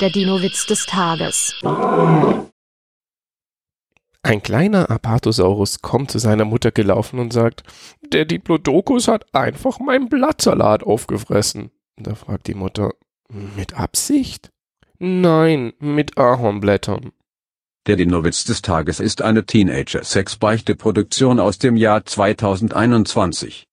Der Dino-Witz des Tages. Ein kleiner Apatosaurus kommt zu seiner Mutter gelaufen und sagt, der Diplodocus hat einfach meinen Blattsalat aufgefressen. Da fragt die Mutter, mit Absicht? Nein, mit Ahornblättern. Der Dinowitz des Tages ist eine Teenager-Sex-Beichte-Produktion aus dem Jahr 2021.